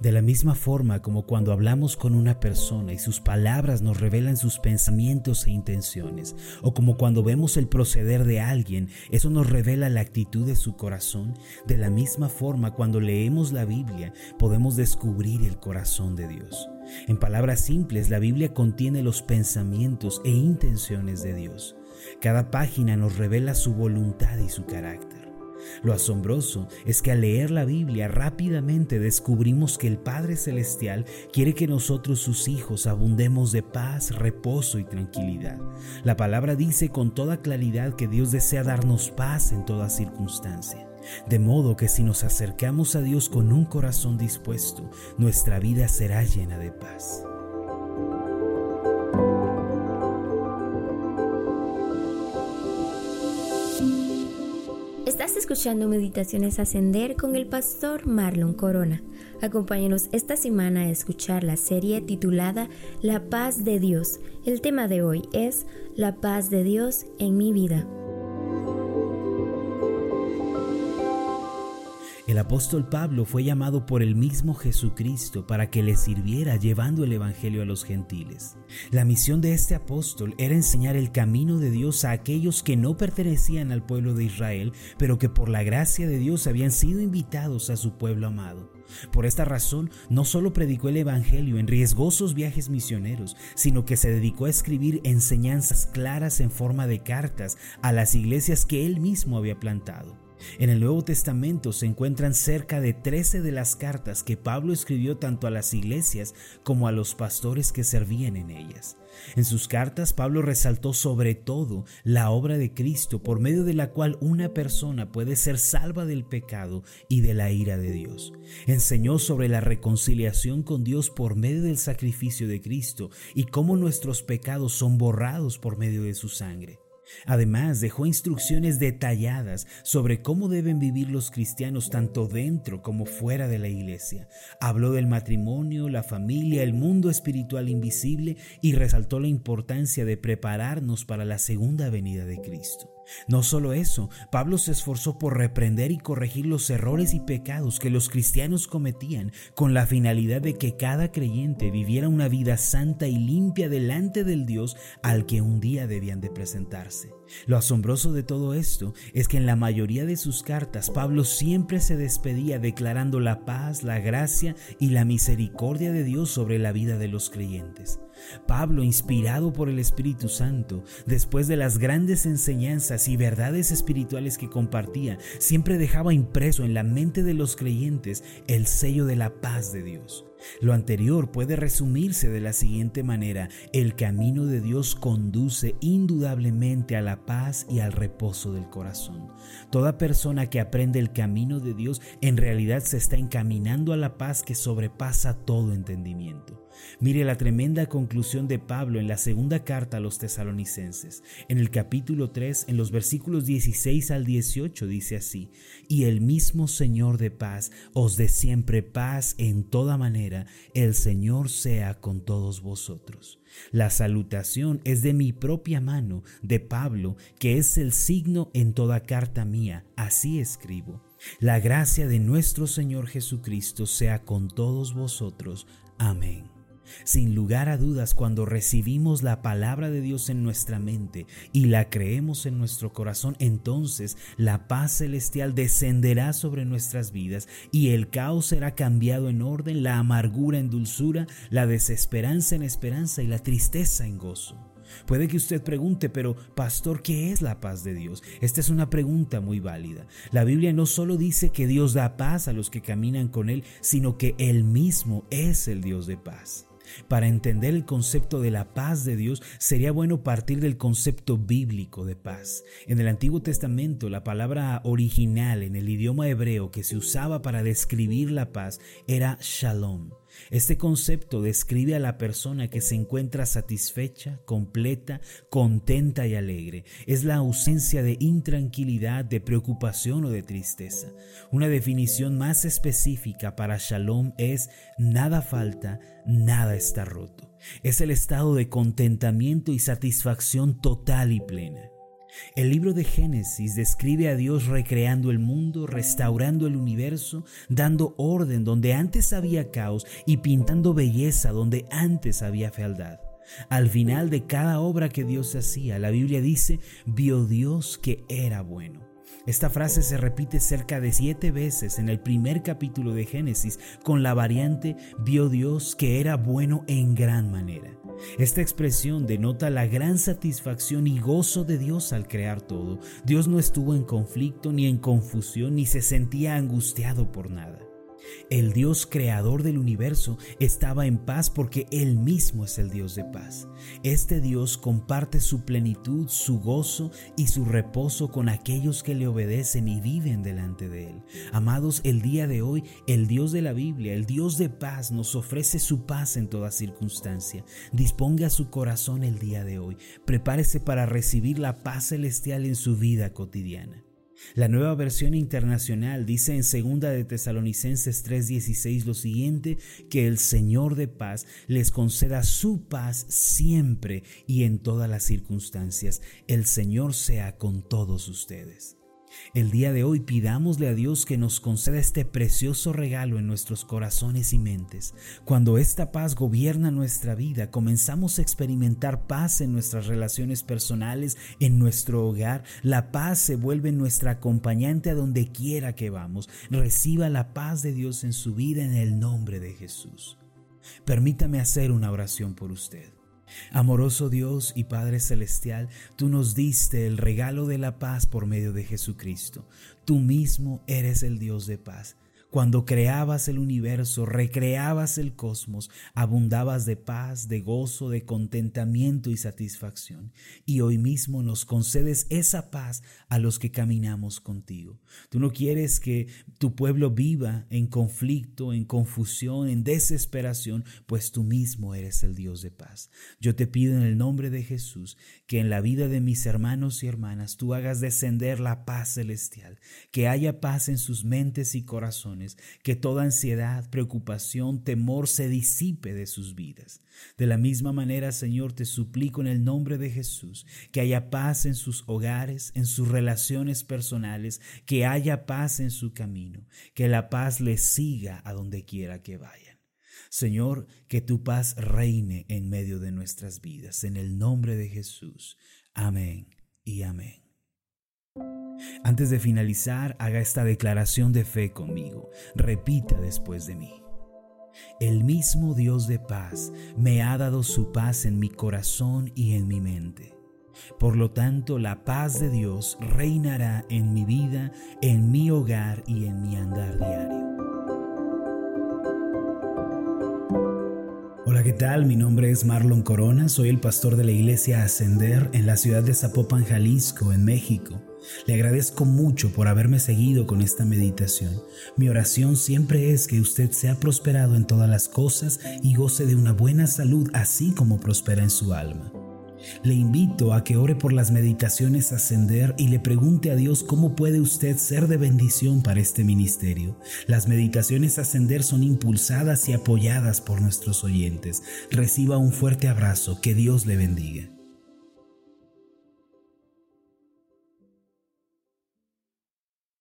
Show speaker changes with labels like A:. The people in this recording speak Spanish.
A: De la misma forma como cuando hablamos con una persona y sus palabras nos revelan sus pensamientos e intenciones, o como cuando vemos el proceder de alguien, eso nos revela la actitud de su corazón, de la misma forma cuando leemos la Biblia podemos descubrir el corazón de Dios. En palabras simples, la Biblia contiene los pensamientos e intenciones de Dios. Cada página nos revela su voluntad y su carácter. Lo asombroso es que al leer la Biblia rápidamente descubrimos que el Padre Celestial quiere que nosotros sus hijos abundemos de paz, reposo y tranquilidad. La palabra dice con toda claridad que Dios desea darnos paz en toda circunstancia. De modo que si nos acercamos a Dios con un corazón dispuesto, nuestra vida será llena de paz.
B: Estás escuchando Meditaciones Ascender con el pastor Marlon Corona. Acompáñanos esta semana a escuchar la serie titulada La paz de Dios. El tema de hoy es La paz de Dios en mi vida.
A: El apóstol Pablo fue llamado por el mismo Jesucristo para que le sirviera llevando el Evangelio a los gentiles. La misión de este apóstol era enseñar el camino de Dios a aquellos que no pertenecían al pueblo de Israel, pero que por la gracia de Dios habían sido invitados a su pueblo amado. Por esta razón, no solo predicó el Evangelio en riesgosos viajes misioneros, sino que se dedicó a escribir enseñanzas claras en forma de cartas a las iglesias que él mismo había plantado. En el Nuevo Testamento se encuentran cerca de 13 de las cartas que Pablo escribió tanto a las iglesias como a los pastores que servían en ellas. En sus cartas Pablo resaltó sobre todo la obra de Cristo por medio de la cual una persona puede ser salva del pecado y de la ira de Dios. Enseñó sobre la reconciliación con Dios por medio del sacrificio de Cristo y cómo nuestros pecados son borrados por medio de su sangre. Además, dejó instrucciones detalladas sobre cómo deben vivir los cristianos tanto dentro como fuera de la iglesia. Habló del matrimonio, la familia, el mundo espiritual invisible y resaltó la importancia de prepararnos para la segunda venida de Cristo. No solo eso, Pablo se esforzó por reprender y corregir los errores y pecados que los cristianos cometían con la finalidad de que cada creyente viviera una vida santa y limpia delante del Dios al que un día debían de presentarse. Lo asombroso de todo esto es que en la mayoría de sus cartas Pablo siempre se despedía declarando la paz, la gracia y la misericordia de Dios sobre la vida de los creyentes. Pablo, inspirado por el Espíritu Santo, después de las grandes enseñanzas y verdades espirituales que compartía, siempre dejaba impreso en la mente de los creyentes el sello de la paz de Dios. Lo anterior puede resumirse de la siguiente manera, el camino de Dios conduce indudablemente a la paz y al reposo del corazón. Toda persona que aprende el camino de Dios en realidad se está encaminando a la paz que sobrepasa todo entendimiento. Mire la tremenda conclusión de Pablo en la segunda carta a los tesalonicenses. En el capítulo 3, en los versículos 16 al 18, dice así, y el mismo Señor de paz os dé siempre paz en toda manera, el Señor sea con todos vosotros. La salutación es de mi propia mano, de Pablo, que es el signo en toda carta mía, así escribo. La gracia de nuestro Señor Jesucristo sea con todos vosotros. Amén. Sin lugar a dudas, cuando recibimos la palabra de Dios en nuestra mente y la creemos en nuestro corazón, entonces la paz celestial descenderá sobre nuestras vidas y el caos será cambiado en orden, la amargura en dulzura, la desesperanza en esperanza y la tristeza en gozo. Puede que usted pregunte, pero pastor, ¿qué es la paz de Dios? Esta es una pregunta muy válida. La Biblia no solo dice que Dios da paz a los que caminan con Él, sino que Él mismo es el Dios de paz. Para entender el concepto de la paz de Dios sería bueno partir del concepto bíblico de paz. En el Antiguo Testamento la palabra original en el idioma hebreo que se usaba para describir la paz era shalom. Este concepto describe a la persona que se encuentra satisfecha, completa, contenta y alegre. Es la ausencia de intranquilidad, de preocupación o de tristeza. Una definición más específica para shalom es nada falta, nada está roto. Es el estado de contentamiento y satisfacción total y plena. El libro de Génesis describe a Dios recreando el mundo, restaurando el universo, dando orden donde antes había caos y pintando belleza donde antes había fealdad. Al final de cada obra que Dios hacía, la Biblia dice, vio Dios que era bueno. Esta frase se repite cerca de siete veces en el primer capítulo de Génesis con la variante vio Dios que era bueno en gran manera. Esta expresión denota la gran satisfacción y gozo de Dios al crear todo. Dios no estuvo en conflicto ni en confusión ni se sentía angustiado por nada. El Dios creador del universo estaba en paz porque Él mismo es el Dios de paz. Este Dios comparte su plenitud, su gozo y su reposo con aquellos que le obedecen y viven delante de Él. Amados, el día de hoy, el Dios de la Biblia, el Dios de paz, nos ofrece su paz en toda circunstancia. Disponga su corazón el día de hoy. Prepárese para recibir la paz celestial en su vida cotidiana. La nueva versión internacional dice en 2 de Tesalonicenses 3:16 lo siguiente, que el Señor de paz les conceda su paz siempre y en todas las circunstancias. El Señor sea con todos ustedes. El día de hoy pidámosle a Dios que nos conceda este precioso regalo en nuestros corazones y mentes. Cuando esta paz gobierna nuestra vida, comenzamos a experimentar paz en nuestras relaciones personales, en nuestro hogar. La paz se vuelve nuestra acompañante a donde quiera que vamos. Reciba la paz de Dios en su vida en el nombre de Jesús. Permítame hacer una oración por usted. Amoroso Dios y Padre Celestial, tú nos diste el regalo de la paz por medio de Jesucristo. Tú mismo eres el Dios de paz. Cuando creabas el universo, recreabas el cosmos, abundabas de paz, de gozo, de contentamiento y satisfacción. Y hoy mismo nos concedes esa paz a los que caminamos contigo. Tú no quieres que tu pueblo viva en conflicto, en confusión, en desesperación, pues tú mismo eres el Dios de paz. Yo te pido en el nombre de Jesús que en la vida de mis hermanos y hermanas tú hagas descender la paz celestial, que haya paz en sus mentes y que toda ansiedad, preocupación, temor se disipe de sus vidas. De la misma manera, Señor, te suplico en el nombre de Jesús que haya paz en sus hogares, en sus relaciones personales, que haya paz en su camino, que la paz les siga a donde quiera que vayan. Señor, que tu paz reine en medio de nuestras vidas, en el nombre de Jesús. Amén y amén. Antes de finalizar, haga esta declaración de fe conmigo. Repita después de mí. El mismo Dios de paz me ha dado su paz en mi corazón y en mi mente. Por lo tanto, la paz de Dios reinará en mi vida, en mi hogar y en mi andar diario. Hola, ¿qué tal? Mi nombre es Marlon Corona, soy el pastor de la iglesia Ascender en la ciudad de Zapopan, Jalisco, en México. Le agradezco mucho por haberme seguido con esta meditación. Mi oración siempre es que usted sea prosperado en todas las cosas y goce de una buena salud así como prospera en su alma. Le invito a que ore por las meditaciones ascender y le pregunte a Dios cómo puede usted ser de bendición para este ministerio. Las meditaciones ascender son impulsadas y apoyadas por nuestros oyentes. Reciba un fuerte abrazo, que Dios le bendiga.